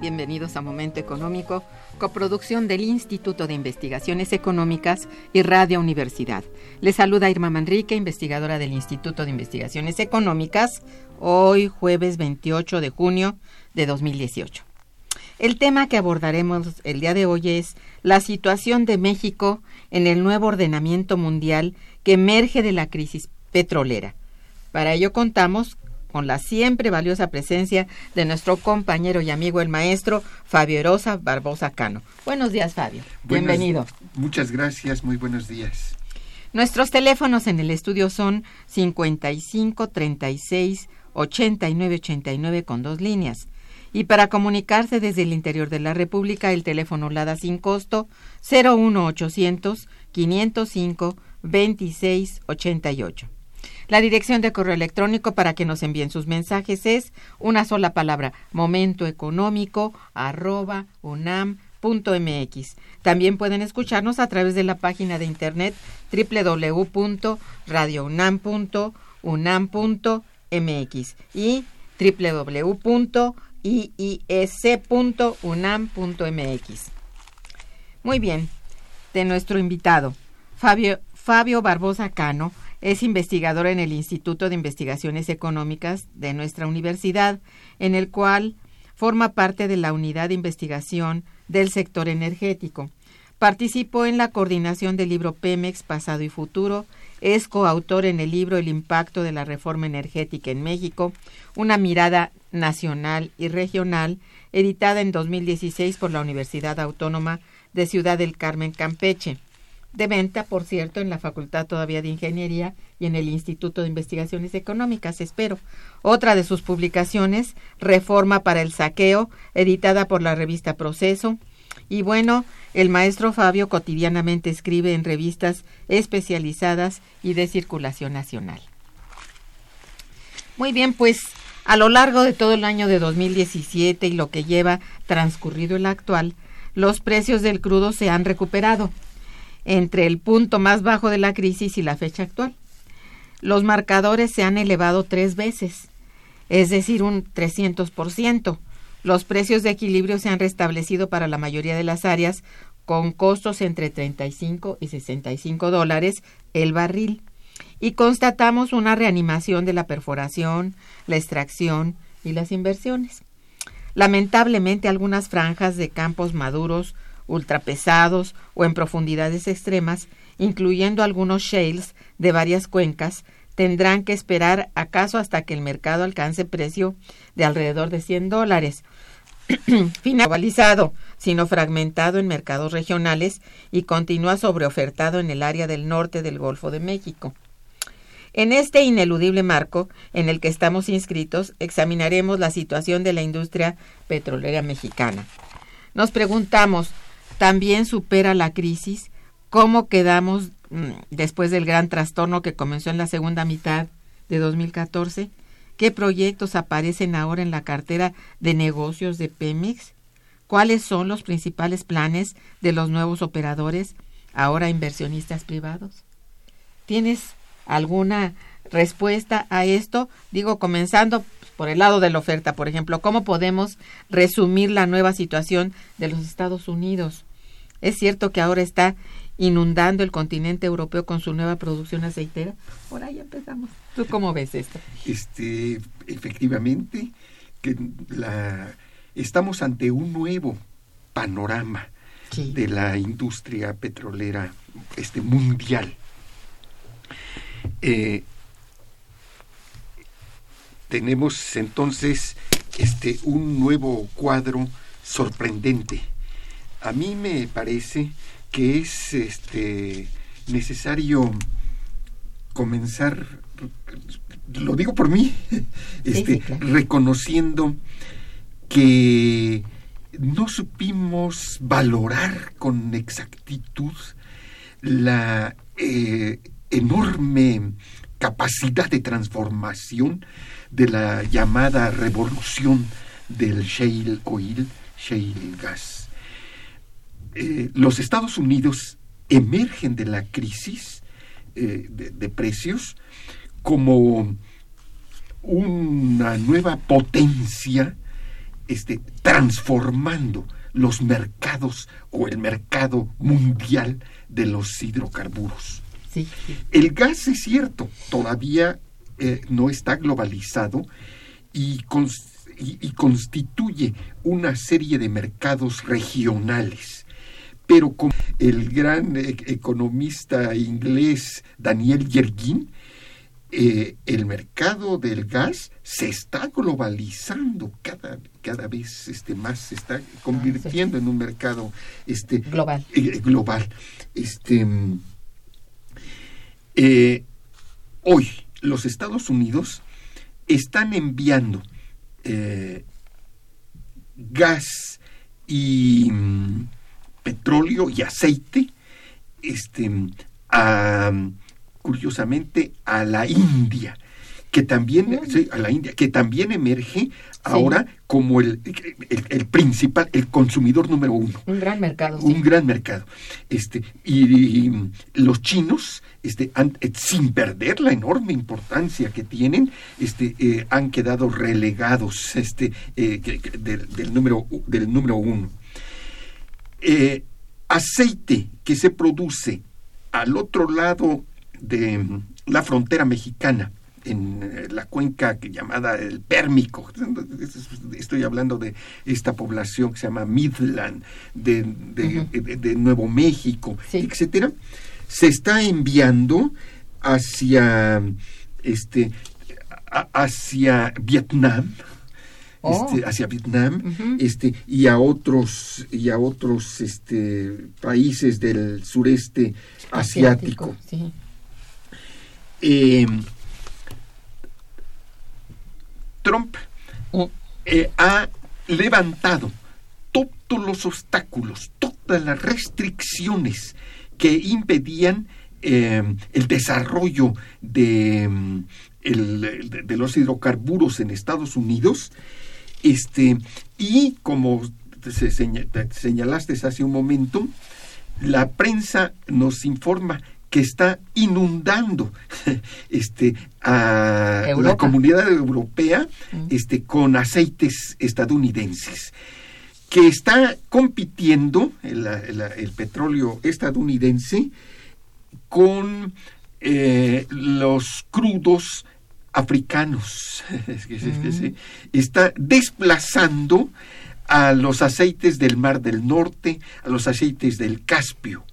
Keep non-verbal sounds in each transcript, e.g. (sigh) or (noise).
Bienvenidos a Momento Económico, coproducción del Instituto de Investigaciones Económicas y Radio Universidad. Les saluda Irma Manrique, investigadora del Instituto de Investigaciones Económicas, hoy jueves 28 de junio de 2018. El tema que abordaremos el día de hoy es la situación de México en el nuevo ordenamiento mundial que emerge de la crisis petrolera. Para ello contamos con la siempre valiosa presencia de nuestro compañero y amigo el maestro Fabio Erosa Barbosa Cano. Buenos días, Fabio. Bienvenido. Muchas gracias, muy buenos días. Nuestros teléfonos en el estudio son 55 36 89 89 con dos líneas. Y para comunicarse desde el interior de la República, el teléfono LADA sin costo 01800 505 26 88. La dirección de correo electrónico para que nos envíen sus mensajes es una sola palabra, momentoeconómico. También pueden escucharnos a través de la página de internet www.radiounam.unam.mx y www.iis.unam.mx. Muy bien, de nuestro invitado, Fabio, Fabio Barbosa Cano, es investigador en el Instituto de Investigaciones Económicas de nuestra universidad, en el cual forma parte de la unidad de investigación del sector energético. Participó en la coordinación del libro Pemex Pasado y Futuro, es coautor en el libro El impacto de la reforma energética en México, una mirada nacional y regional, editada en 2016 por la Universidad Autónoma de Ciudad del Carmen, Campeche de venta, por cierto, en la Facultad todavía de Ingeniería y en el Instituto de Investigaciones Económicas, espero. Otra de sus publicaciones, Reforma para el Saqueo, editada por la revista Proceso. Y bueno, el maestro Fabio cotidianamente escribe en revistas especializadas y de circulación nacional. Muy bien, pues a lo largo de todo el año de 2017 y lo que lleva transcurrido el actual, los precios del crudo se han recuperado entre el punto más bajo de la crisis y la fecha actual. Los marcadores se han elevado tres veces, es decir, un 300%. Los precios de equilibrio se han restablecido para la mayoría de las áreas con costos entre 35 y 65 dólares el barril. Y constatamos una reanimación de la perforación, la extracción y las inversiones. Lamentablemente algunas franjas de campos maduros ultrapesados o en profundidades extremas, incluyendo algunos shales de varias cuencas, tendrán que esperar acaso hasta que el mercado alcance precio de alrededor de 100 dólares, (clears throat) finalizado, sino fragmentado en mercados regionales y continúa sobreofertado en el área del norte del Golfo de México. En este ineludible marco en el que estamos inscritos, examinaremos la situación de la industria petrolera mexicana. Nos preguntamos, ¿también supera la crisis? ¿Cómo quedamos mm, después del gran trastorno que comenzó en la segunda mitad de 2014? ¿Qué proyectos aparecen ahora en la cartera de negocios de Pemex? ¿Cuáles son los principales planes de los nuevos operadores, ahora inversionistas privados? ¿Tienes alguna respuesta a esto? Digo, comenzando por el lado de la oferta, por ejemplo, ¿cómo podemos resumir la nueva situación de los Estados Unidos? Es cierto que ahora está inundando el continente europeo con su nueva producción aceitera. Por ahí empezamos. ¿Tú cómo ves esto? Este, efectivamente, que la, estamos ante un nuevo panorama de la industria petrolera este, mundial. Eh, tenemos entonces este, un nuevo cuadro sorprendente. A mí me parece que es este, necesario comenzar, lo digo por mí, (laughs) este, reconociendo que no supimos valorar con exactitud la eh, enorme capacidad de transformación de la llamada revolución del shale oil, shale gas. Eh, los Estados Unidos emergen de la crisis eh, de, precios como una nueva potencia este, transformando los mercados o el mercado mundial de los hidrocarburos. El gas es cierto, todavía eh, no está globalizado y, constituye una serie de mercados regionales. Pero como el gran e, economista inglés Daniel Yergin, eh, el mercado del gas se está globalizando cada, cada vez este, más, se está convirtiendo en un mercado este, global. Eh, global. Este, eh, hoy los Estados Unidos están enviando gas y mm, petróleo y aceite este, a, curiosamente a la India que también a la India que también emerge ahora como el, el, principal, el consumidor número uno. Un gran mercado. Un gran mercado. Este, y, los chinos, este, eh, sin perder la enorme importancia que tienen, este, eh, han quedado relegados este, eh, del, número, del número uno. Aceite que se produce al otro lado de la frontera mexicana, en eh, la cuenca llamada el Pérmico. (laughs) Estoy hablando de esta población que se llama Midland, de, de, Nuevo México, etcétera. Se está enviando hacia este hacia Vietnam. Oh. Este, hacia Vietnam este, y a otros y a otros este, países del sureste asiático, eh, Trump oh. eh, ha levantado todos los obstáculos, todas las restricciones que impedían eh, el desarrollo de, de, los hidrocarburos en Estados Unidos. Este, y como señalaste hace un momento, la prensa nos informa que está inundando (laughs) este, a la comunidad europea mm. este, con aceites estadounidenses, que está compitiendo el, petróleo estadounidense con eh, los crudos africanos. (laughs) Mm. Está desplazando a los aceites del Mar del Norte, a los aceites del Caspio.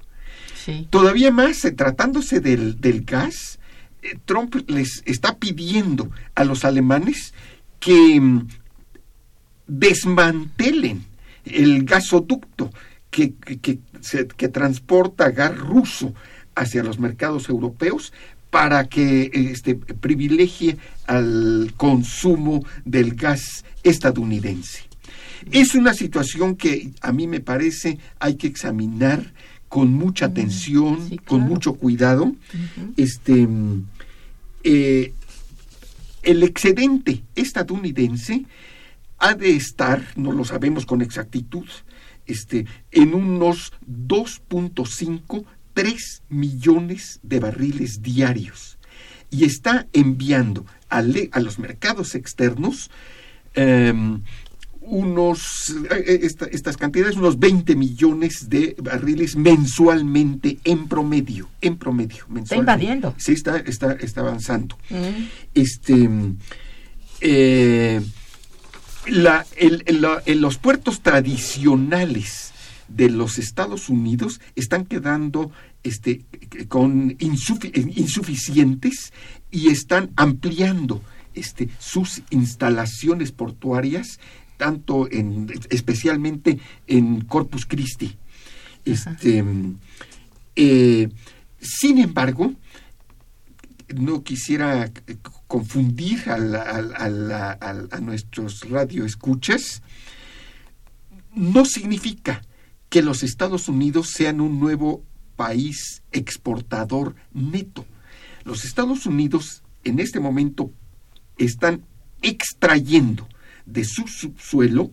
Todavía más, eh, tratándose del, gas, eh, Trump les está pidiendo a los alemanes que mm, desmantelen el gasoducto que, que, transporta gas ruso hacia los mercados europeos para que este, privilegie al consumo del gas estadounidense. Es una situación que a mí me parece hay que examinar con mucha atención, con mucho cuidado. Este eh, el excedente estadounidense ha de estar, no lo sabemos con exactitud, este, en unos 2.5, 3 millones de barriles diarios. Y está enviando a, a los mercados externos em, unos, eh, eh, estas cantidades, unos 20 millones de barriles mensualmente en promedio, en promedio. Está invadiendo. Sí, está, está, está avanzando. Mm. Este, eh, la, los puertos tradicionales de los Estados Unidos están quedando este, con insuficientes y están ampliando este, sus instalaciones portuarias tanto en, especialmente en Corpus Christi. Este, eh, sin embargo, no quisiera confundir a, a, nuestros radioescuchas, no significa que los Estados Unidos sean un nuevo país exportador neto. Los Estados Unidos en este momento están extrayendo de su subsuelo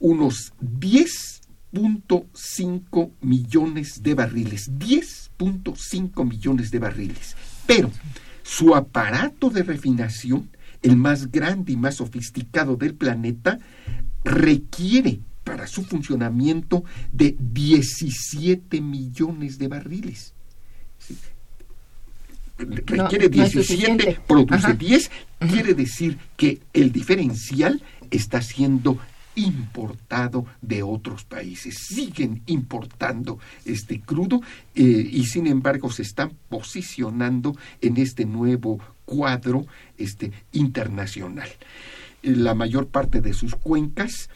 unos 10.5 millones de barriles, 10.5 millones de barriles. Pero su aparato de refinación, el más grande y más sofisticado del planeta, requiere para su funcionamiento de 17 millones de barriles. Requiere 17, produce 10, quiere decir que el diferencial está siendo importado de otros países. Siguen importando este crudo eh, y sin embargo se están posicionando en este nuevo cuadro este, internacional. La mayor parte de sus cuencas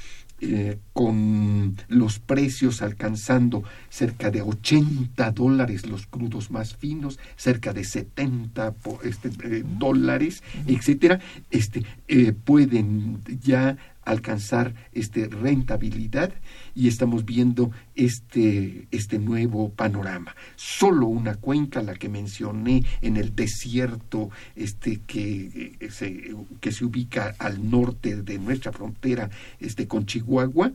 eh, con los precios alcanzando cerca de 80 dólares los crudos más finos, cerca de 70 este, eh, dólares, etcétera, este, eh, pueden ya alcanzar este, rentabilidad y estamos viendo este, este nuevo panorama. Solo una cuenca, la que mencioné en el desierto este, que, eh, se, que se ubica al norte de nuestra frontera este, con Chihuahua,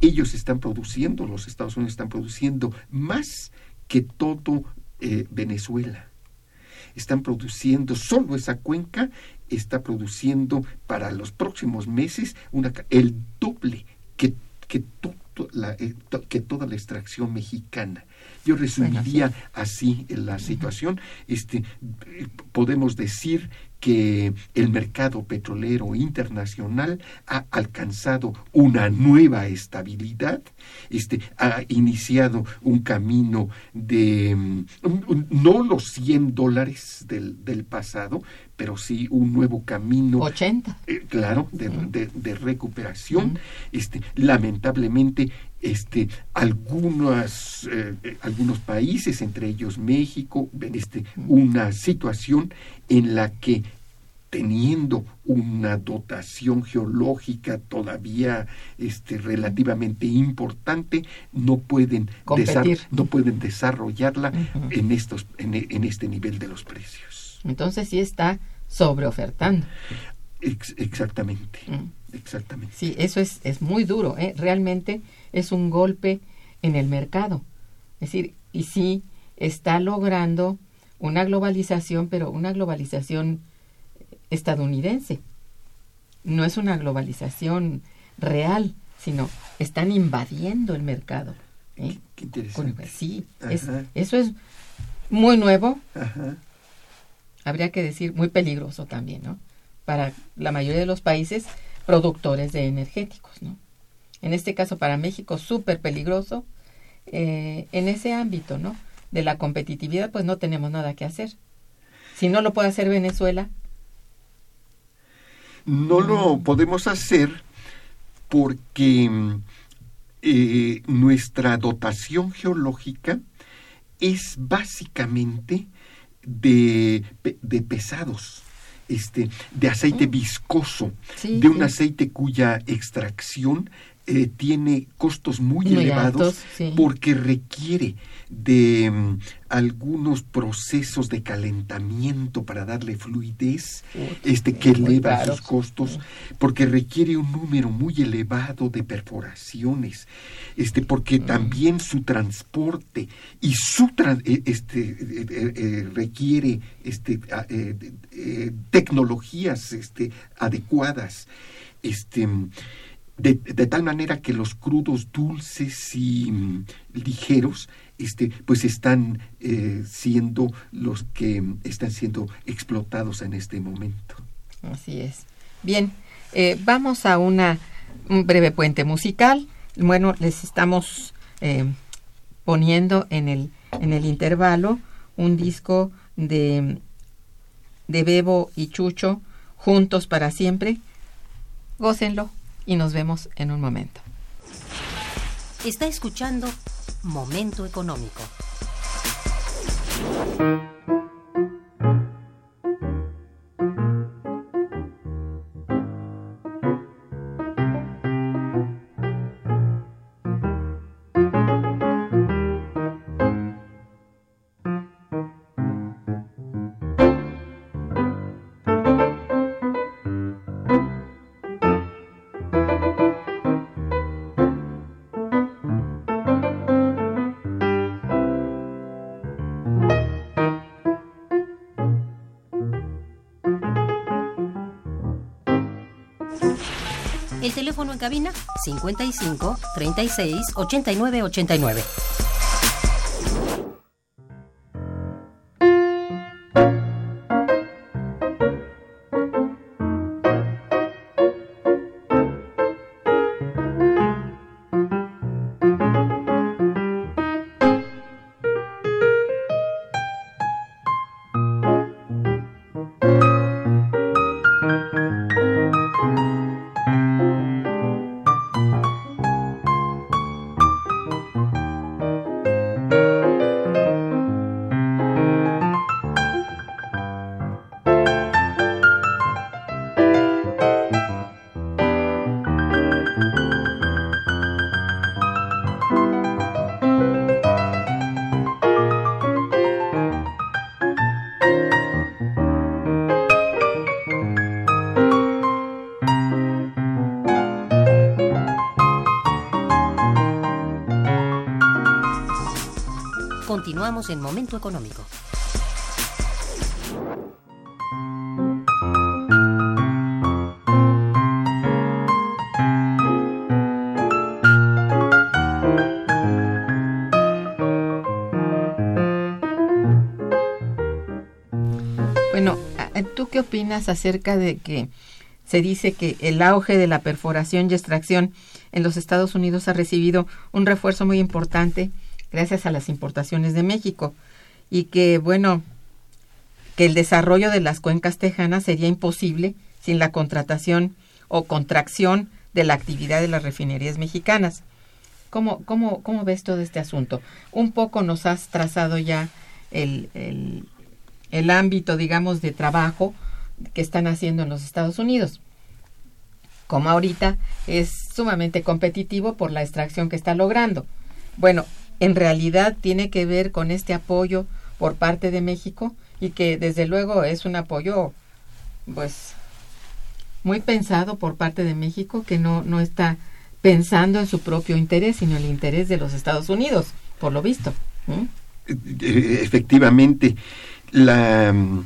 ellos están produciendo, los Estados Unidos están produciendo más que todo eh, Venezuela están produciendo solo esa cuenca está produciendo para los próximos meses una, el doble que, que, la, eh, que toda la extracción mexicana. Yo resumiría así la situación. Este, podemos decir que el mercado petrolero internacional ha alcanzado una nueva estabilidad, este, ha iniciado un camino de mm, no los 100 dólares del, del pasado, pero sí un nuevo camino. 80. Eh, claro, de, de, recuperación. Este, lamentablemente, este, algunas, eh, algunos países, entre ellos México, ven este, una situación en la que teniendo una dotación geológica todavía este, relativamente importante, no pueden, no pueden desarrollarla en, estos, en, en este nivel de los precios. Entonces sí está sobreofertando. exactamente, mm. exactamente. Sí, eso es, es muy duro, ¿eh? realmente es un golpe en el mercado. Es decir, y sí está logrando una globalización, pero una globalización estadounidense. No es una globalización real, sino están invadiendo el mercado. ¿eh? Qué, interesante. sí, eso es muy nuevo. Ajá habría que decir, muy peligroso también, ¿no? Para la mayoría de los países productores de energéticos, ¿no? En este caso, para México, súper peligroso. Eh, en ese ámbito, ¿no? De la competitividad, pues no tenemos nada que hacer. Si no lo puede hacer Venezuela. No lo podemos hacer porque eh, nuestra dotación geológica es básicamente de, de pesados este, de aceite Mm. viscoso, Sí, de un sí. aceite cuya extracción eh, tiene costos muy, Muy elevados altos, sí. porque requiere de mm, algunos procesos de calentamiento para darle fluidez, este que eleva sus costos, porque requiere un número muy elevado de perforaciones, este, porque Mm. también su transporte y su tran- eh, este, eh, eh, eh, requiere este, tecnologías este, adecuadas. Este, de, tal manera que los crudos dulces y mm, ligeros este, pues están eh, siendo los que mm, están siendo explotados en este momento. Así es. Bien, eh, vamos a una un breve puente musical. Bueno, les estamos eh, poniendo en el en el intervalo un disco de de Bebo y Chucho juntos para siempre. Gócenlo y nos vemos en un momento. Está escuchando Momento Económico. Cabina 55 36 89 89. Continuamos en Momento Económico. Bueno, ¿a- ¿tú qué opinas acerca de que se dice que el auge de la perforación y extracción en los Estados Unidos ha recibido un refuerzo muy importante gracias a las importaciones de México y que, bueno, que el desarrollo de las cuencas tejanas sería imposible sin la contratación o contracción de la actividad de las refinerías mexicanas. ¿Cómo, cómo, cómo ves todo este asunto? Un poco nos has trazado ya el, el, el ámbito, digamos, de trabajo que están haciendo en los Estados Unidos. Como ahorita es sumamente competitivo por la extracción que está logrando. Bueno, en realidad tiene que ver con este apoyo por parte de México y que desde luego es un apoyo pues muy pensado por parte de México que no, no está pensando en su propio interés, sino el interés de los Estados Unidos, por lo visto. ¿Mm? Eh, efectivamente, la, mm,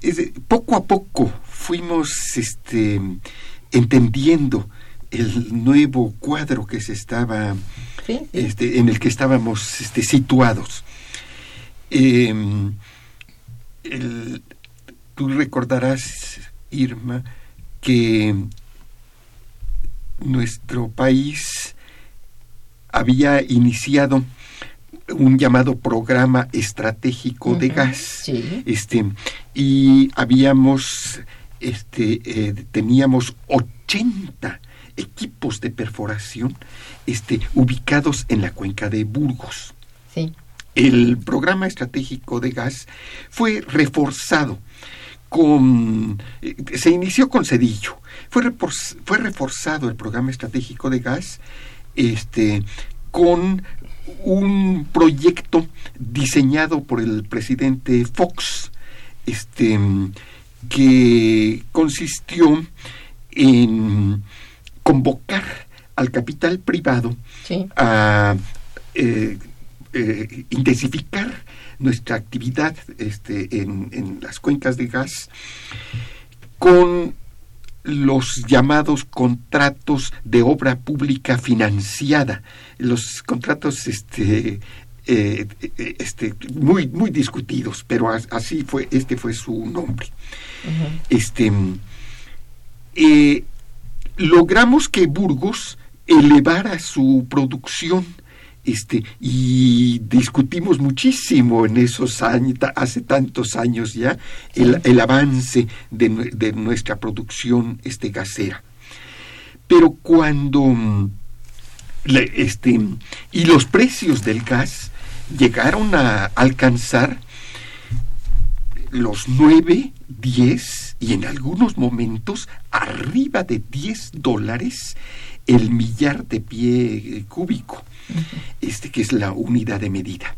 es- poco a poco fuimos este, entendiendo el nuevo cuadro que se estaba Sí, sí. este, en el que estábamos este, situados. Eh, el- tú recordarás, Irma, que nuestro país había iniciado un llamado programa estratégico de gas sí. este y habíamos este eh, teníamos 80 equipos de perforación este ubicados en la cuenca de Burgos Sí. el programa estratégico de gas fue reforzado con eh, se inició con Cedillo fue, fue reforzado el programa estratégico de gas este con un proyecto diseñado por el presidente Fox este que consistió en convocar al capital privado a eh, eh, intensificar nuestra actividad este, en, las cuencas de gas con los llamados contratos de obra pública financiada, los contratos este, eh, este, muy, muy discutidos, pero así fue, este fue su nombre. Este eh, logramos que Burgos elevara su producción este, y discutimos muchísimo en esos años, hace tantos años ya, el, avance de, nuestra producción este, gasera. Pero cuando mm, este, y los precios del gas llegaron a alcanzar los 9, 10 y en algunos momentos arriba de 10 dólares el millar de pie cúbico este, que es la unidad de medida.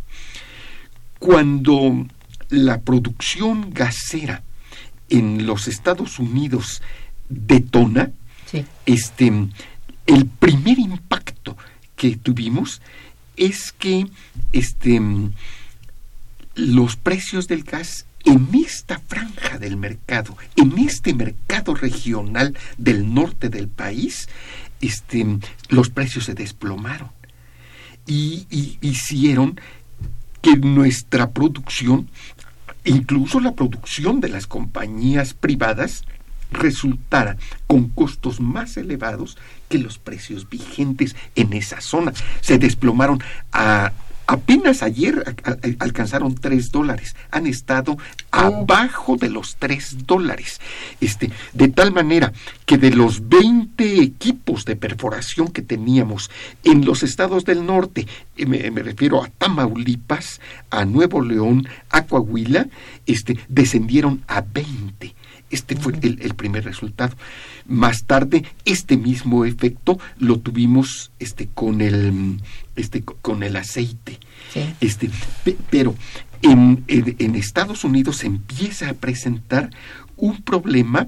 Cuando la producción gasera en los Estados Unidos detona, este, el primer impacto que tuvimos es que este, los precios del gas en esta franja del mercado, en este mercado regional del norte del país, este, los precios se desplomaron y, hicieron que nuestra producción, incluso la producción de las compañías privadas, resultara con costos más elevados que los precios vigentes en esa zona. Se desplomaron a Apenas ayer alcanzaron 3 dólares, han estado abajo de los 3 dólares. Este, de tal manera que de los 20 equipos de perforación que teníamos en los estados del norte, eh, me, refiero a Tamaulipas, a Nuevo León, a Coahuila, este, descendieron a 20. Este fue el, primer resultado. Más tarde, este mismo efecto lo tuvimos este, con, el, este, con el aceite. Este, pero en, Estados Unidos se empieza a presentar un problema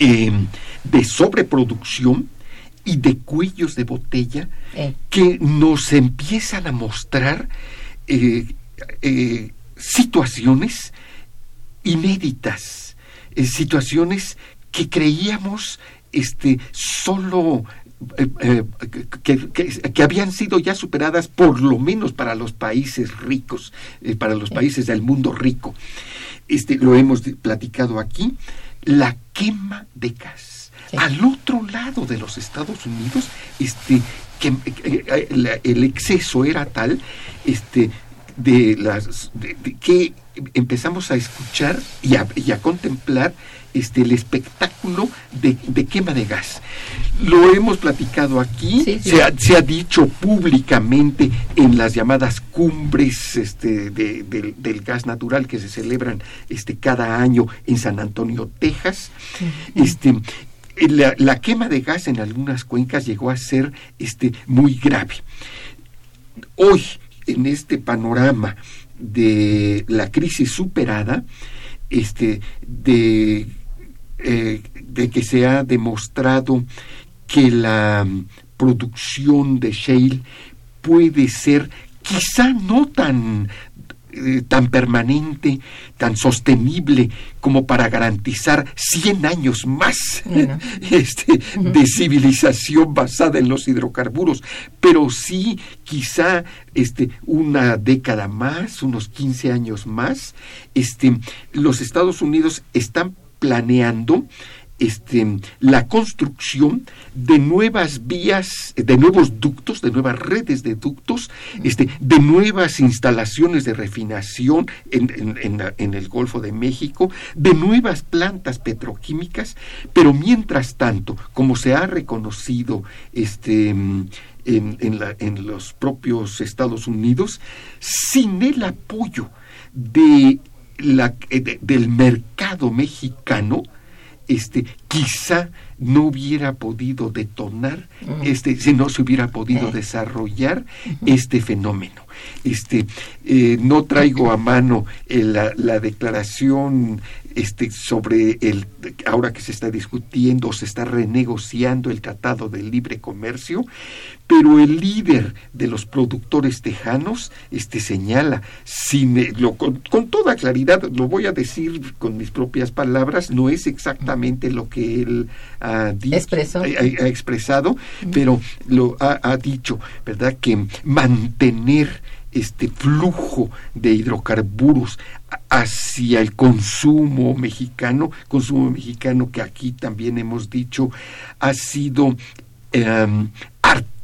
em, de sobreproducción y de cuellos de botella que nos empiezan a mostrar eh, eh, situaciones inéditas eh, situaciones que creíamos este, solo eh, eh, que, habían sido ya superadas por lo menos para los países ricos, para los países del mundo rico. Este, lo hemos platicado aquí, la quema de gas. Al otro lado de los Estados Unidos, este, que, el exceso era tal, este, de las que empezamos a escuchar y a, contemplar este, el espectáculo de, quema de gas. Lo hemos platicado aquí, Se, ha, dicho públicamente en las llamadas cumbres este, del gas natural que se celebran este, cada año en San Antonio, Texas. Este, la, la, quema de gas en algunas cuencas llegó a ser este, muy grave. Hoy, en este panorama de la crisis superada, este, de, eh, de que se ha demostrado que la producción de shale puede ser quizá no tan eh, tan permanente, tan sostenible como para garantizar 100 años más (laughs) este, de civilización basada en los hidrocarburos, pero sí quizá este, una década más, unos 15 años más. Este, los Estados Unidos están planeando este, la construcción de nuevas vías, de nuevos ductos, de nuevas redes de ductos, este, de nuevas instalaciones de refinación en, el Golfo de México, de nuevas plantas petroquímicas, pero mientras tanto, como se ha reconocido este, en, en, los propios Estados Unidos, sin el apoyo de la, del mercado mexicano, este, quizá no hubiera podido detonar, este, si no se hubiera podido desarrollar este fenómeno. Este, eh, no traigo a mano eh, la, la, declaración este, sobre el, ahora que se está discutiendo, se está renegociando el Tratado de Libre Comercio, pero el líder de los productores tejanos este, señala, sin, lo, con, toda claridad, lo voy a decir con mis propias palabras, no es exactamente lo que él ha, ha, expresado, pero lo ha, ha dicho, ¿verdad? Que mantener este flujo de hidrocarburos hacia el consumo mexicano, consumo mexicano que aquí también hemos dicho ha sido em,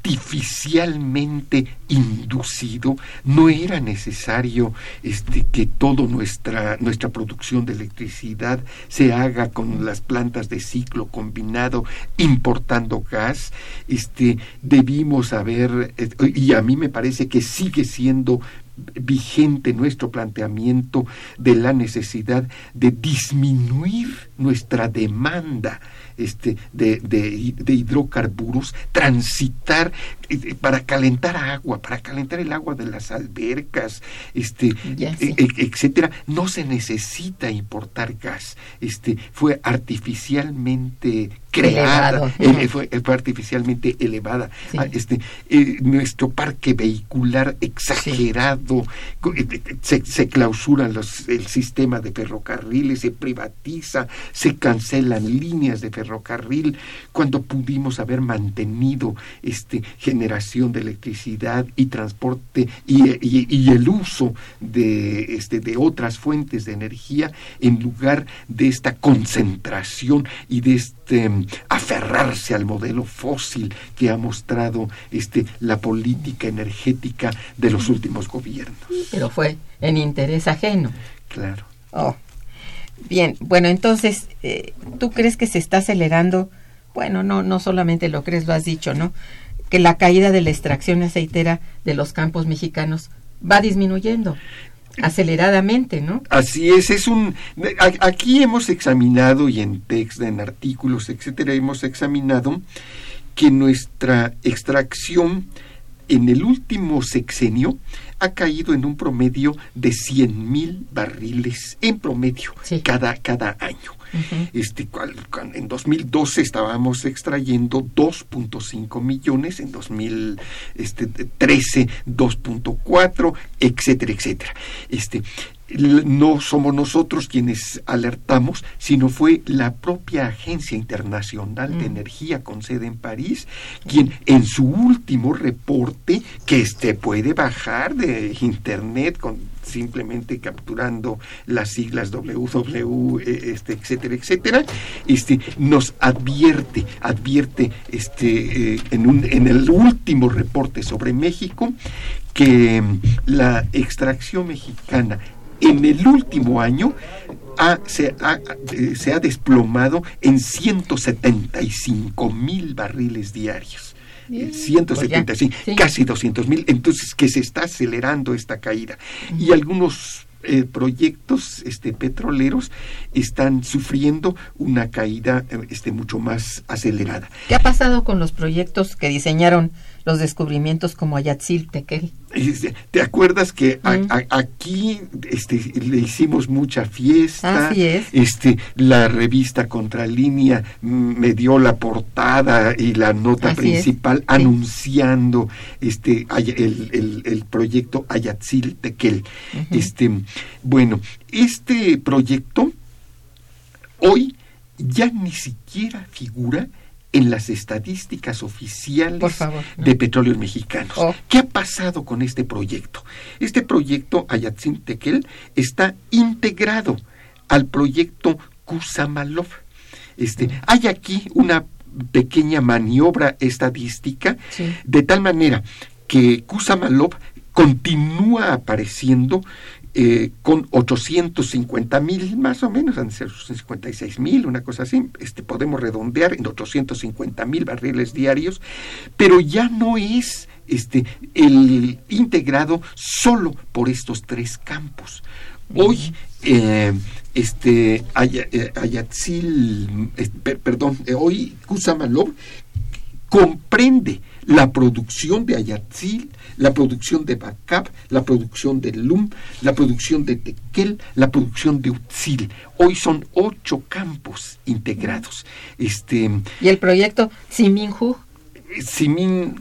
artificialmente inducido, no era necesario este, que toda nuestra, nuestra producción de electricidad se haga con las plantas de ciclo combinado, importando gas. Este, debimos haber, eh, y a mí me parece que sigue siendo vigente nuestro planteamiento de la necesidad de disminuir nuestra demanda este, de, de, hidrocarburos, transitar para calentar agua, para calentar el agua de las albercas, este, e, e, etcétera, no se necesita importar gas. Este, fue artificialmente creada, eh, fue, artificialmente elevada. Ah, este, eh, nuestro parque vehicular exagerado, se, se clausura los, el sistema de ferrocarriles, se privatiza, se cancelan líneas de ferrocarril, cuando pudimos haber mantenido este, generación de electricidad y transporte y, el uso de, este, de otras fuentes de energía en lugar de esta concentración y de este aferrarse al modelo fósil que ha mostrado este, la política energética de los últimos gobiernos. Pero fue en interés ajeno. Claro. Oh. Bien, bueno, entonces, eh, ¿tú crees que se está acelerando? Bueno, no, no solamente lo crees, lo has dicho, ¿no? Que la caída de la extracción aceitera de los campos mexicanos va disminuyendo aceleradamente, ¿no? Así es, es un aquí hemos examinado y en texto, en artículos, etcétera, hemos examinado que nuestra extracción en el último sexenio ha caído en un promedio de 100 mil barriles en promedio cada, cada año. Este, en 2012 estábamos extrayendo 2.5 millones, en 2013 2.4, etcétera, etcétera. Este, no somos nosotros quienes alertamos, sino fue la propia Agencia Internacional de mm. Energía con sede en París, quien en su último reporte, que este puede bajar de internet con simplemente capturando las siglas WW, e, este, etcétera, etcétera, este, nos advierte, advierte este, eh, en, un, en el último reporte sobre México que la extracción mexicana en el último año se, ha, eh, se, ha, desplomado en 175 mil barriles diarios. 175, eh, pues casi 200 mil, entonces que se está acelerando esta caída. Y algunos eh, proyectos este, petroleros están sufriendo una caída este, mucho más acelerada. ¿Qué ha pasado con los proyectos que diseñaron los descubrimientos como Ayatziltekel. ¿Te acuerdas que mm. aquí este, le hicimos mucha fiesta? Así es. Este, la revista Contralínea me dio la portada y la nota principal anunciando este, el, el, proyecto Ayatziltekel. este, bueno, este proyecto hoy ya ni siquiera figura en las estadísticas oficiales de petróleos mexicanos. Oh. ¿Qué ha pasado con este proyecto? Este proyecto Ayatzintekel está integrado al proyecto Kusamalov. Este, hay aquí una pequeña maniobra estadística, de tal manera que Kusamalov continúa apareciendo eh, con 850 mil, más o menos, han de ser 56 mil, una cosa así, este, podemos redondear en 850 mil barriles diarios, pero ya no es este, el integrado solo por estos tres campos. Hoy, eh, este, eh, Ayatzil, perdón, hoy Kusamalov comprende la producción de Ayatzil, la producción de Bacap, la producción de Lum, la producción de Tequel, la producción de Utzil. Hoy son ocho campos integrados. Este, ¿Y el proyecto Siminhu? Simin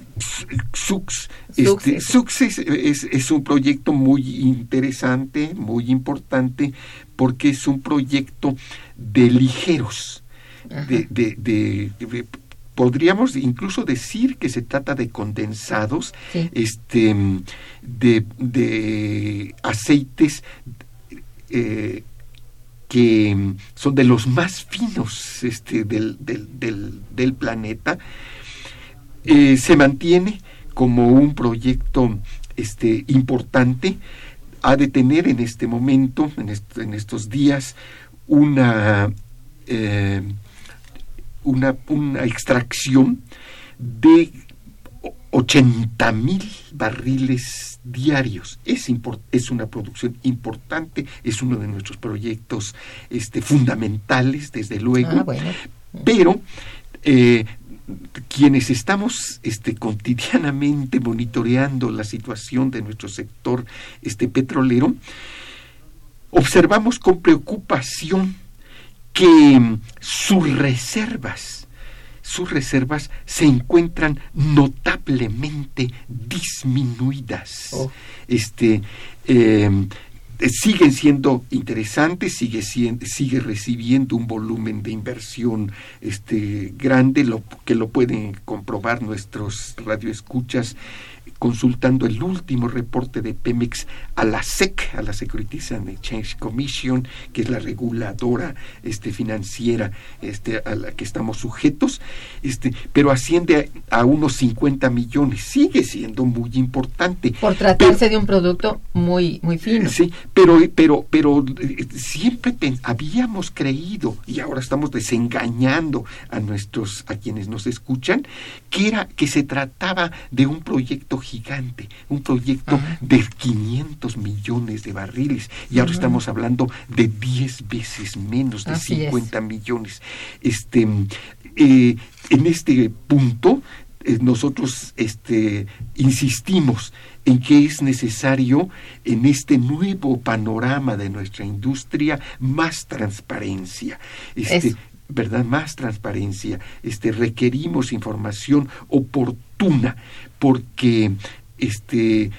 Sux, este, Sux es, es, un proyecto muy interesante, muy importante, porque es un proyecto de ligeros, de, de, podríamos incluso decir que se trata de condensados este, de, aceites eh, que son de los más finos este, del, del, planeta. Eh, se mantiene como un proyecto este, importante. Ha de tener en este momento, en, estos días, una eh, una, una extracción de 80 mil barriles diarios. Es, es una producción importante, es uno de nuestros proyectos este, fundamentales, desde luego, ah, pero eh, quienes estamos este, cotidianamente monitoreando la situación de nuestro sector este, petrolero, observamos con preocupación que sus reservas, sus reservas se encuentran notablemente disminuidas. Oh. Este, em, siguen siendo interesantes, sigue, sigue recibiendo un volumen de inversión este, grande, lo, que lo pueden comprobar nuestros radioescuchas consultando el último reporte de Pemex a la SEC, a la Securities and Exchange Commission, que es la reguladora este, financiera este, a la que estamos sujetos, este, pero asciende a, unos 50 millones. Sigue siendo muy importante. Por tratarse de un producto muy, muy fino. Sí, pero, pero, pero siempre habíamos creído, y ahora estamos desengañando a nuestros, a quienes nos escuchan, que era, que se trataba de un proyecto gigante, un proyecto de 500 millones de barriles y ahora estamos hablando de 10 veces menos, de 50 millones. Este, eh, en este punto, eh, nosotros este, insistimos en que es necesario en este nuevo panorama de nuestra industria más transparencia. Este, ¿verdad? Más transparencia. Este, requerimos información oportuna porque este,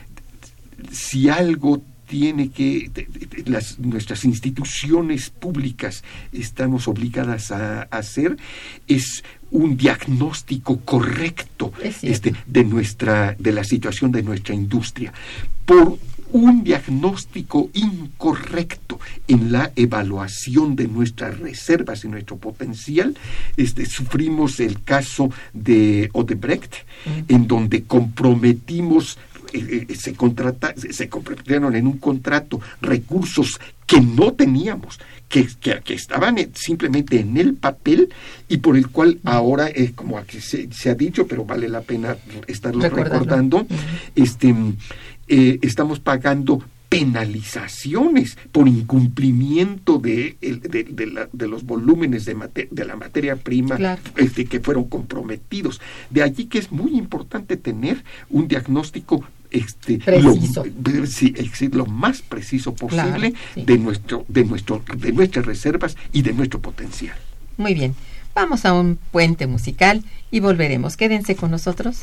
si algo tiene que las, nuestras instituciones públicas estamos obligadas a, hacer es un diagnóstico correcto este, de nuestra de la situación de nuestra industria. Por un diagnóstico incorrecto en la evaluación de nuestras reservas y nuestro potencial. Este, sufrimos el caso de Odebrecht, en donde comprometimos eh, eh, se, contrata, se comprometieron en un contrato recursos que no teníamos, que, que, estaban simplemente en el papel y por el cual ahora, es como aquí se, se, ha dicho, pero vale la pena estarlo recordando, este, eh, estamos pagando penalizaciones por incumplimiento de, de, los volúmenes de, de la materia prima este, que fueron comprometidos. De allí que es muy importante tener un diagnóstico este, preciso. Lo, sí, lo más preciso posible de, nuestro, de, nuestro, de nuestras reservas y de nuestro potencial. Muy bien, vamos a un puente musical y volveremos. Quédense con nosotros.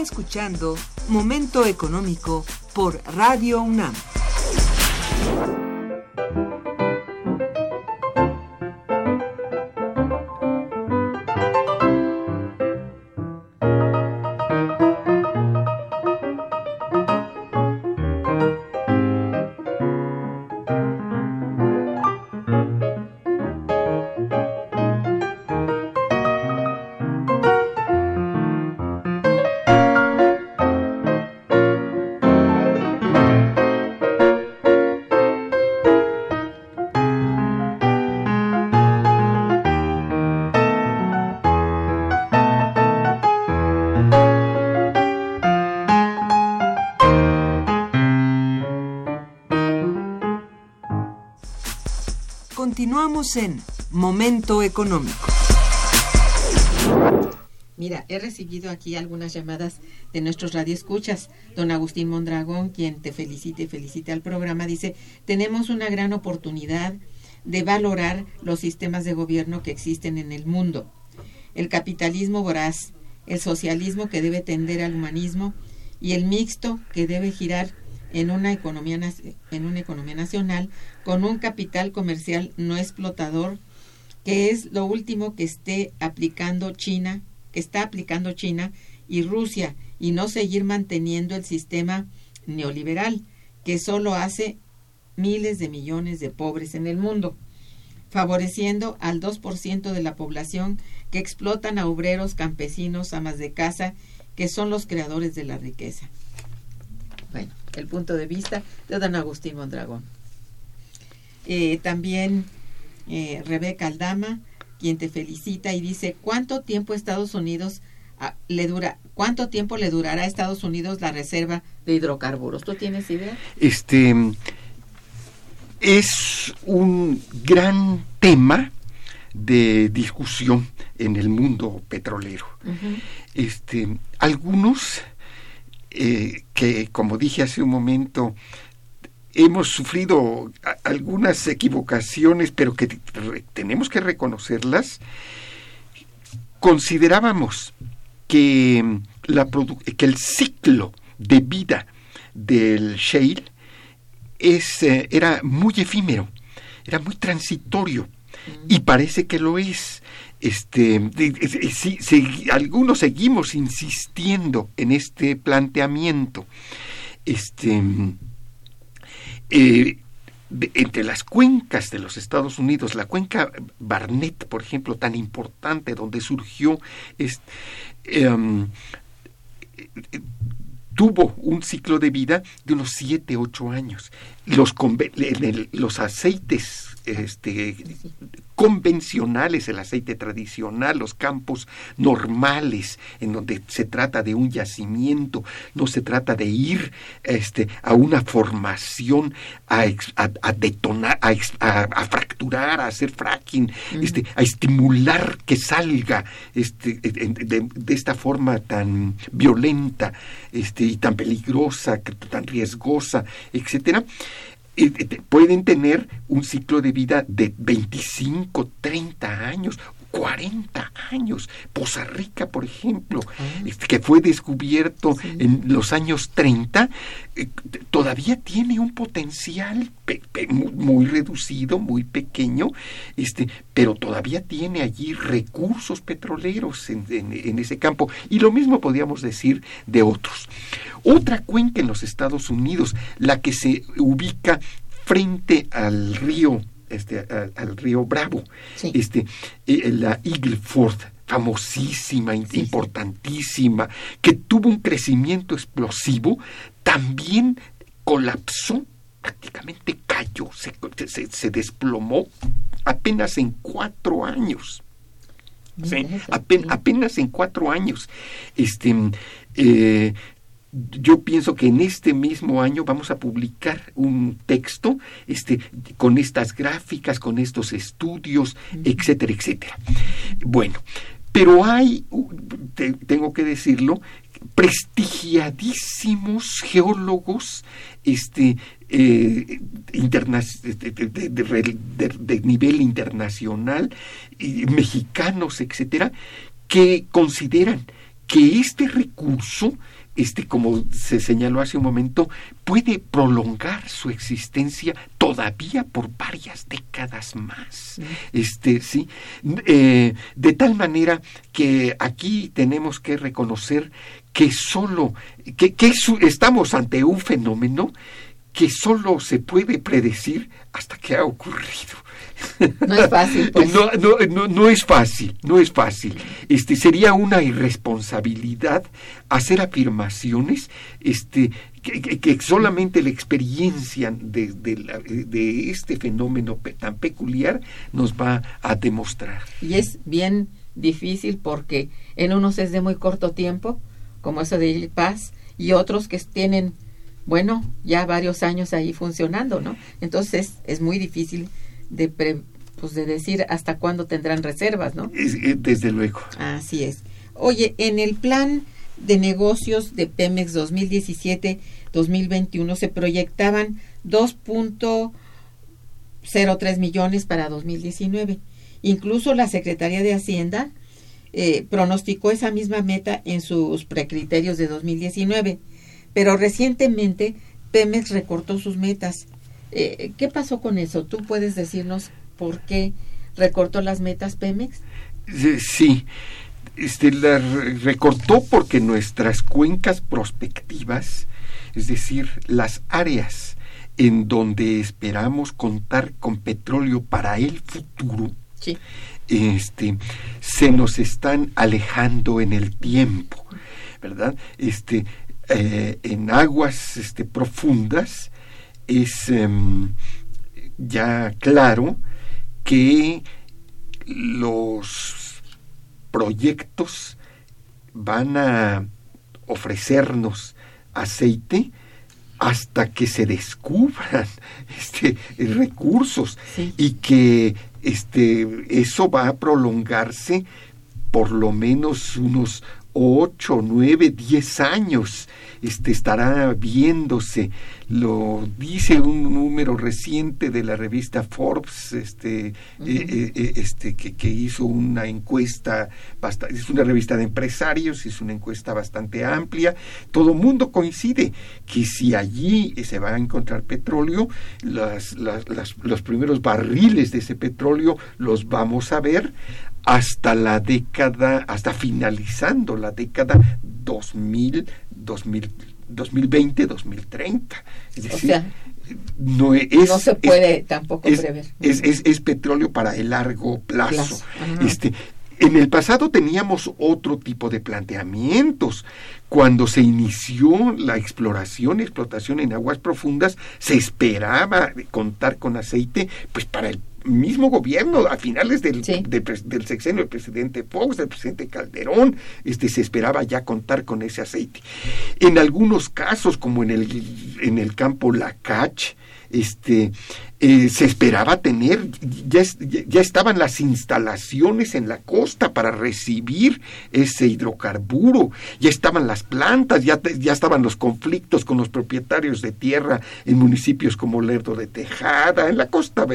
Escuchando Momento Económico por Radio UNAM. Continuamos en Momento Económico. Mira, he recibido aquí algunas llamadas de nuestros radioescuchas. Don Agustín Mondragón, quien te felicite y felicite al programa, dice, tenemos una gran oportunidad de valorar los sistemas de gobierno que existen en el mundo. El capitalismo voraz, el socialismo que debe tender al humanismo y el mixto que debe girar en una economía en una economía nacional con un capital comercial no explotador que es lo último que esté aplicando China, que está aplicando China y Rusia y no seguir manteniendo el sistema neoliberal que solo hace miles de millones de pobres en el mundo, favoreciendo al 2% de la población que explotan a obreros, campesinos, amas de casa, que son los creadores de la riqueza. Bueno, el punto de vista de don Agustín Mondragón. Eh, también eh, Rebeca Aldama, quien te felicita y dice, ¿cuánto tiempo Estados Unidos ah, le dura, cuánto tiempo le durará a Estados Unidos la reserva de hidrocarburos? ¿Tú tienes idea? Este es un gran tema de discusión en el mundo petrolero. Este, algunos eh, que, como dije hace un momento, hemos sufrido algunas equivocaciones, pero que tenemos que reconocerlas, considerábamos que, la que el ciclo de vida del shale es, eh, era muy efímero, era muy transitorio, y parece que lo es. Este, si, algunos seguimos insistiendo en este planteamiento. Este, eh, entre las cuencas de los Estados Unidos, la cuenca Barnett, por ejemplo, tan importante, donde surgió, em, tuvo un ciclo de vida de unos 7, 8 años. Los, los aceites este, convencionales, el aceite tradicional, los campos normales, en donde se trata de un yacimiento, no se trata de ir este, a una formación, a, detonar, a, fracturar, a hacer fracking, este, a estimular que salga este, de, de, esta forma tan violenta este, y tan peligrosa, tan riesgosa, etcétera pueden tener un ciclo de vida de 25, 30 años, 40 años. Poza Rica, por ejemplo, ah. este, que fue descubierto en los años 30, eh, todavía tiene un potencial muy, reducido, muy pequeño, este, pero todavía tiene allí recursos petroleros en, en ese campo. Y lo mismo podríamos decir de otros. Otra cuenca en los Estados Unidos, la que se ubica frente al río este, al, río Bravo, este, eh, la Eagle Ford, famosísima, importantísima, que tuvo un crecimiento explosivo también colapsó, prácticamente cayó, se, se, desplomó apenas en cuatro años. apenas, en cuatro años. Este, eh, yo pienso que en este mismo año vamos a publicar un texto este, con estas gráficas, con estos estudios, etcétera, etcétera. Bueno, pero hay, tengo que decirlo, prestigiadísimos geólogos este, eh, de, nivel internacional, mexicanos, etcétera, que consideran que este recurso este, como se señaló hace un momento, puede prolongar su existencia todavía por varias décadas más. Este, sí, eh, de tal manera que aquí tenemos que reconocer que solo, que, que estamos ante un fenómeno que solo se puede predecir hasta que ha ocurrido. No es fácil. Pues. No, no, no, es fácil, no es fácil. Este, sería una irresponsabilidad hacer afirmaciones este, que, solamente la experiencia de, de, este fenómeno tan peculiar nos va a demostrar. Y es bien difícil porque en unos es de muy corto tiempo, como eso de Il Paz, y otros que tienen, bueno, ya varios años ahí funcionando, ¿no? Entonces es muy difícil de, pues de decir hasta cuándo tendrán reservas, ¿no? Desde luego. Así es. Oye, en el plan de negocios de Pemex 2017-2021 se proyectaban 2.03 millones para 2019. Incluso la Secretaría de Hacienda eh, pronosticó esa misma meta en sus precriterios de 2019, pero recientemente Pemex recortó sus metas eh, ¿Qué pasó con eso? ¿Tú puedes decirnos por qué recortó las metas Pemex? Sí, este, la recortó porque nuestras cuencas prospectivas, es decir, las áreas en donde esperamos contar con petróleo para el futuro, este, se nos están alejando en el tiempo, ¿verdad? Este, eh, en aguas este, profundas, es em, ya claro que los proyectos van a ofrecernos aceite hasta que se descubran (laughs) este, recursos y que este, eso va a prolongarse por lo menos unos 8, 9, 10 años este, estará viéndose. Lo dice un número reciente de la revista Forbes, este, eh, eh, eh, este, que, hizo una encuesta, bastante, es una revista de empresarios, es una encuesta bastante amplia. Todo mundo coincide que si allí se va a encontrar petróleo, las, los primeros barriles de ese petróleo los vamos a ver hasta la década, hasta finalizando la década 2000, 2000 2020, 2030. Es decir, no, es, no se puede tampoco prever. Es, es, petróleo para el largo plazo. Este, en el pasado teníamos otro tipo de planteamientos. Cuando se inició la exploración y explotación en aguas profundas, se esperaba contar con aceite pues para el mismo gobierno, a finales del, del, sexenio del presidente Fox, del presidente Calderón, este, se esperaba ya contar con ese aceite. En algunos casos, como en el, en el campo Lacach, este, eh, se esperaba tener, ya, ya, estaban las instalaciones en la costa para recibir ese hidrocarburo, ya estaban las plantas, ya, ya estaban los conflictos con los propietarios de tierra en municipios como Lerdo de Tejada, en la costa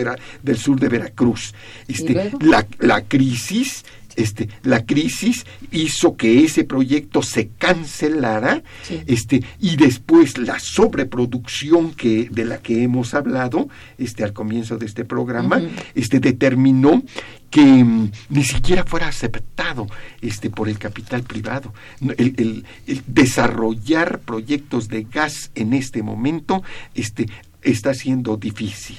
del sur de Veracruz. Este, la, la crisis este, la crisis hizo que ese proyecto se cancelara este, y después la sobreproducción que, de la que hemos hablado este, al comienzo de este programa este, determinó que mm, ni siquiera fuera aceptado este, por el capital privado. El, desarrollar proyectos de gas en este momento este, está siendo difícil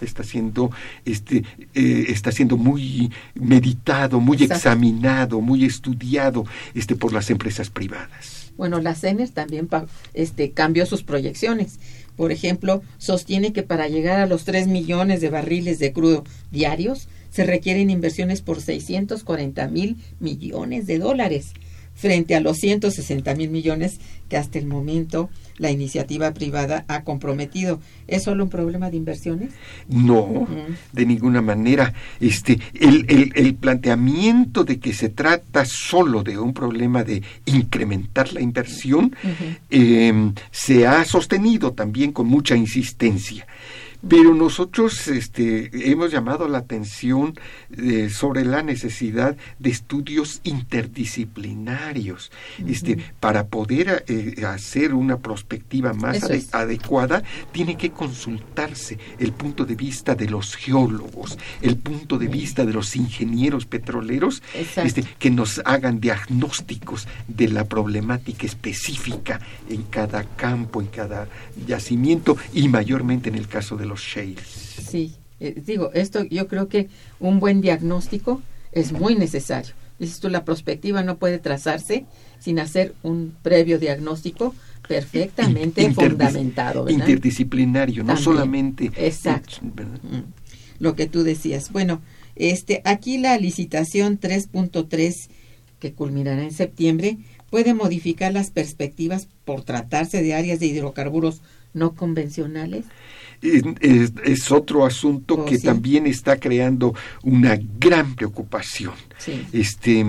está siendo, este, eh, está siendo muy meditado, muy examinado, muy estudiado este, por las empresas privadas. Bueno, la CENER también este, cambió sus proyecciones. Por ejemplo, sostiene que para llegar a los 3 millones de barriles de crudo diarios se requieren inversiones por 640 mil millones de dólares frente a los 160 mil millones que hasta el momento la iniciativa privada ha comprometido. ¿Es solo un problema de inversiones? No, de ninguna manera. Este, el, el, planteamiento de que se trata solo de un problema de incrementar la inversión em, se ha sostenido también con mucha insistencia. Pero nosotros este, hemos llamado la atención eh, sobre la necesidad de estudios interdisciplinarios este, para poder eh, hacer una perspectiva más adecuada. Tiene que consultarse el punto de vista de los geólogos, el punto de vista de los ingenieros petroleros, este, que nos hagan diagnósticos de la problemática específica en cada campo, en cada yacimiento y mayormente en el caso de los Sí, eh, digo, esto yo creo que un buen diagnóstico es muy necesario. Dices tú, la perspectiva no puede trazarse sin hacer un previo diagnóstico perfectamente fundamentado. Interdisciplinario, no solamente. Exacto. Mm. Lo que tú decías. Bueno, este, aquí la licitación 3.3 que culminará en septiembre puede modificar las perspectivas por tratarse de áreas de hidrocarburos no convencionales es, otro asunto oh, que también está creando una gran preocupación. Este,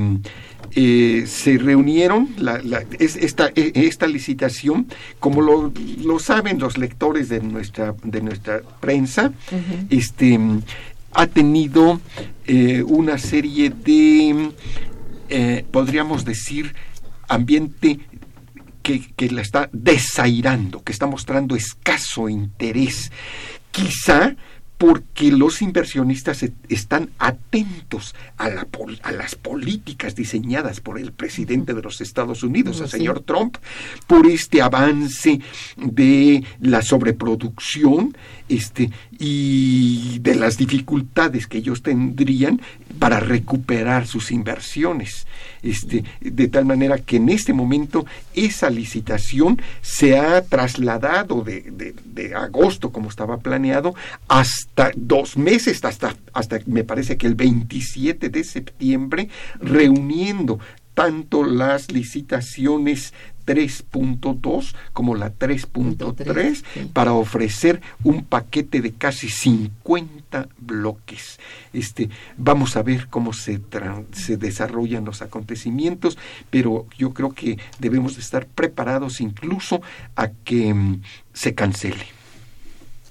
eh, se reunieron la, esta, e, esta licitación, como lo, lo, saben los lectores de nuestra, de nuestra prensa, este, ha tenido eh, una serie de, eh, podríamos decir, ambiente que, la está desairando, que está mostrando escaso interés. Quizá porque los inversionistas están atentos a, la, a, las políticas diseñadas por el presidente de los Estados Unidos, el señor Trump, por este avance de la sobreproducción este, y de las dificultades que ellos tendrían para recuperar sus inversiones. Este, de tal manera que en este momento esa licitación se ha trasladado de, de, agosto, como estaba planeado, hasta dos meses, hasta, hasta me parece que el 27 de septiembre, reuniendo tanto las licitaciones 3.2 como la 3.3 para ofrecer un paquete de casi 50 bloques. Este, vamos a ver cómo se, se desarrollan los acontecimientos, pero yo creo que debemos estar preparados incluso a que mm, se cancele.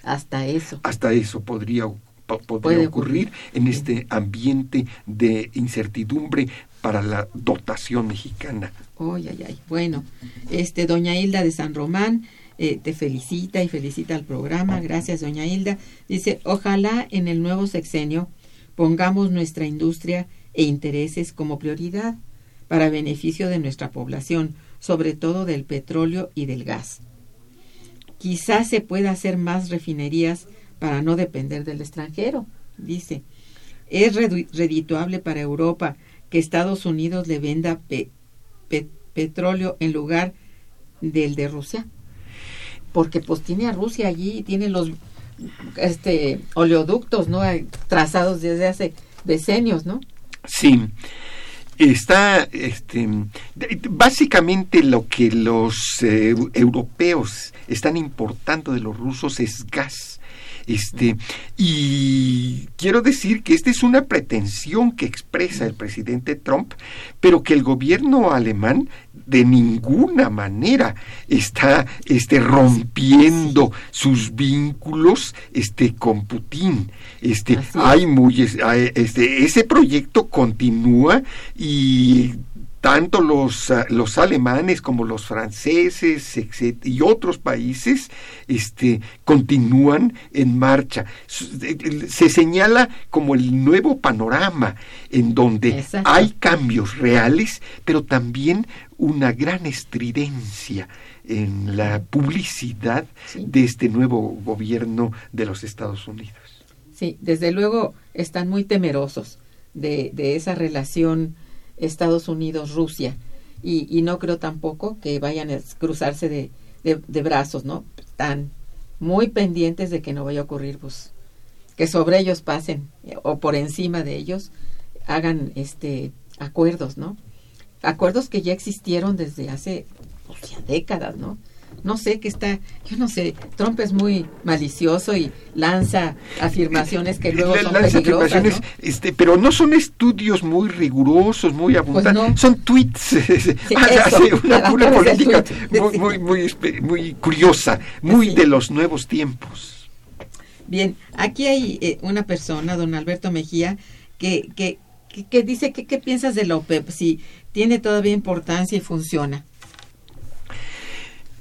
Hasta eso. Hasta eso podría podría ocurrir en este ambiente de incertidumbre para la dotación mexicana. Ay, ay, ay. Bueno, este, doña Hilda de San Román eh, te felicita y felicita al programa. Gracias, doña Hilda. Dice, ojalá en el nuevo sexenio pongamos nuestra industria e intereses como prioridad para beneficio de nuestra población, sobre todo del petróleo y del gas. Quizás se pueda hacer más refinerías para no depender del extranjero, dice. Es redituable para Europa que Estados Unidos le venda petróleo en lugar del de Rusia. Porque pues tiene a Rusia allí, tiene los este oleoductos, ¿no? trazados desde hace decenios, ¿no? Sí. Está este básicamente lo que los eh, europeos están importando de los rusos es gas este, y quiero decir que esta es una pretensión que expresa el presidente Trump, pero que el gobierno alemán de ninguna manera está este, rompiendo sus vínculos este, con Putin. Este, hay muy, este, ese proyecto continúa y tanto los, ah, los alemanes como los franceses y otros países este, continúan en marcha. Se señala como el nuevo panorama en donde hay cambios reales, pero también una gran estridencia en la publicidad de este nuevo gobierno de los Estados Unidos. Sí, desde luego están muy temerosos de, de esa relación Estados Unidos-Rusia. y, y no creo tampoco que vayan a cruzarse de, de, brazos, ¿no? Están muy pendientes de que no vaya a ocurrir, pues, que sobre ellos pasen o por encima de ellos hagan este acuerdos, ¿no? Acuerdos que ya existieron desde hace pues, décadas, ¿no? No sé qué está, yo no sé, Trump es muy malicioso y lanza afirmaciones que luego son Lanza peligrosas, afirmaciones, ¿no? este, pero no son estudios muy rigurosos, muy abundantes, Pues no. son tweets. (laughs) Hace eso, una, política muy, sí. muy, muy, espe- muy curiosa, muy Sí. de los nuevos tiempos. Bien, aquí hay eh, una persona, don Alberto Mejía, que, que, que, que dice que qué piensas de la OPEP, si tiene todavía importancia y funciona.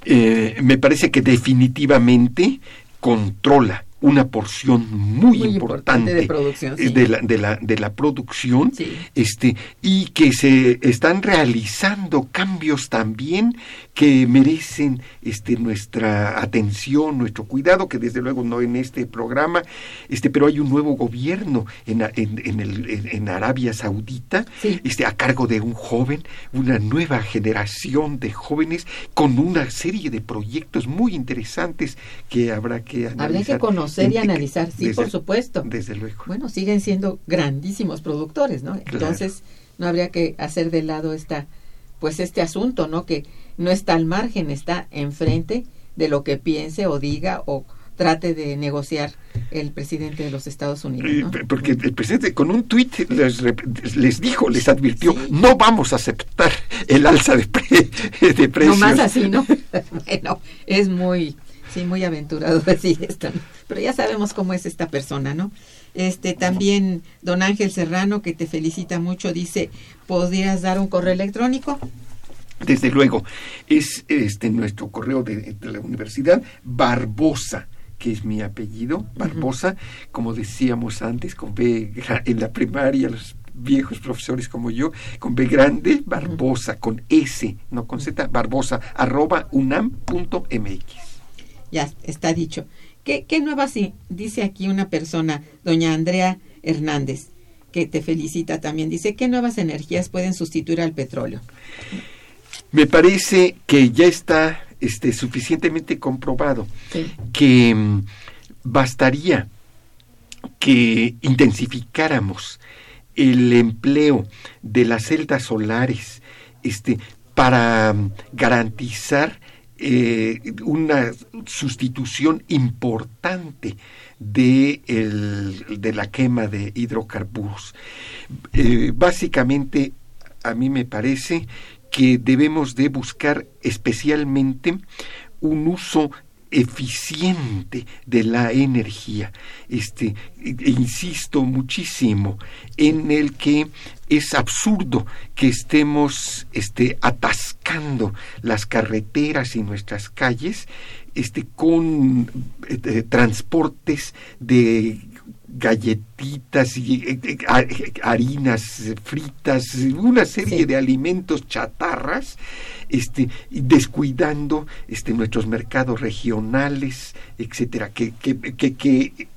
Eh, me parece que definitivamente controla una porción muy, Muy importante importante de producción, sí. eh, de, la, de, la, de la producción Sí. este, y que se están realizando cambios también que merecen este, nuestra atención, nuestro cuidado, que desde luego no en este programa, este, pero hay un nuevo gobierno en, en, en el- en- Arabia Saudita, Sí. este, a cargo de un joven, una nueva generación de jóvenes con una serie de proyectos muy interesantes que habrá que analizar. Habría que conocer y analizar, sí, desde- por supuesto. Desde luego. Bueno, siguen siendo grandísimos productores, ¿no? Entonces, no habría que hacer de lado esta, pues este asunto, ¿no? Que no está al margen, está enfrente de lo que piense o diga o trate de negociar el presidente de los Estados Unidos, Eh, ¿no? Porque el presidente con un tuit les, les dijo, les advirtió, Sí. no vamos a aceptar el alza de, pre- de precios. No más así, ¿no? (laughs) bueno, es muy, sí, muy aventurado (laughs) decir esto, ¿no? Pero ya sabemos cómo es esta persona, ¿no? Este, también don Ángel Serrano, que te felicita mucho, dice, ¿podrías dar un correo electrónico? Desde luego, es este nuestro correo de, de la universidad, Barbosa, que es mi apellido, Barbosa, como decíamos antes, con B en la primaria, los viejos profesores como yo, con B grande, Barbosa, con S, no con Z, Barbosa, arroba unam.mx. Ya está dicho. ¿Qué, qué nuevas dice aquí una persona, doña Andrea Hernández, que te felicita también? Dice, ¿qué nuevas energías pueden sustituir al petróleo? Me parece que ya está este, suficientemente comprobado Sí. que mm, bastaría que intensificáramos el empleo de las celdas solares este, para mm, garantizar eh, una sustitución importante de, el- de la quema de hidrocarburos. Eh, básicamente, a mí me parece que debemos de buscar especialmente un uso eficiente de la energía. Este, e- insisto muchísimo en el que es absurdo que estemos este, atascando las carreteras y nuestras calles este, con eh, eh, transportes de galletitas y eh, eh, ha- harinas fritas, una serie Sí. de alimentos chatarras, este, descuidando este, nuestros mercados regionales, etcétera, que, que, que- que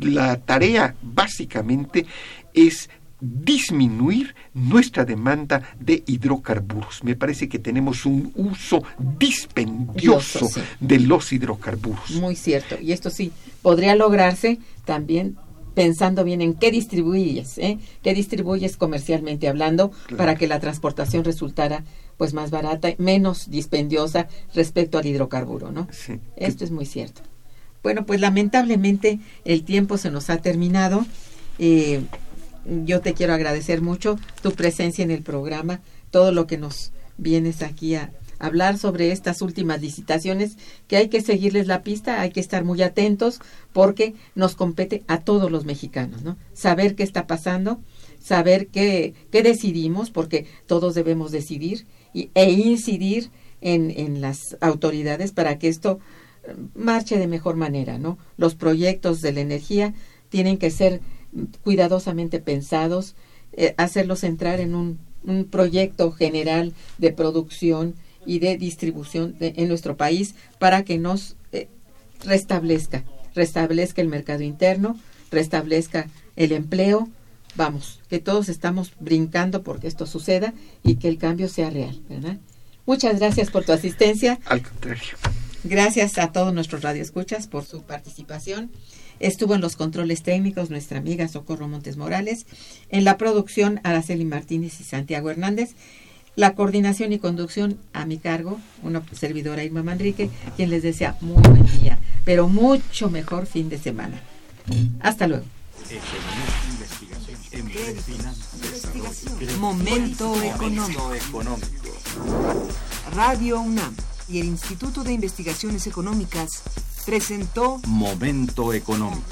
la tarea básicamente es disminuir nuestra demanda de hidrocarburos. Me parece que tenemos un uso dispendioso Dioso, sí. de los hidrocarburos. Muy cierto. Y esto sí podría lograrse también pensando bien en qué distribuyes, ¿eh? qué distribuyes comercialmente hablando para que la transportación resultara pues más barata, menos dispendiosa respecto al hidrocarburo, ¿no? Sí. Esto es muy cierto. Bueno, pues lamentablemente el tiempo se nos ha terminado. Eh, yo te quiero agradecer mucho tu presencia en el programa, todo lo que nos vienes aquí a hablar sobre estas últimas licitaciones, que hay que seguirles la pista, hay que estar muy atentos porque nos compete a todos los mexicanos, ¿no? Saber qué está pasando, saber qué, qué decidimos, porque todos debemos decidir y, e incidir en, en las autoridades para que esto eh, marche de mejor manera, ¿no? Los proyectos de la energía tienen que ser cuidadosamente pensados, eh, hacerlos entrar en un, un proyecto general de producción y de distribución de- en nuestro país para que nos eh, restablezca, restablezca el mercado interno, restablezca el empleo, vamos, que todos estamos brincando porque esto suceda y que el cambio sea real, ¿verdad? Muchas gracias por tu asistencia. Al contrario. Gracias a todos nuestros radioescuchas por su participación. Estuvo en los controles técnicos nuestra amiga Socorro Montes Morales, en la producción Araceli Martínez y Santiago Hernández, la coordinación y conducción a mi cargo, una servidora Irma Manrique, quien les desea muy buen día, pero mucho mejor fin de semana. Hasta luego. Momento económico. Radio UNAM y el Instituto de Investigaciones Económicas presentó Momento económico.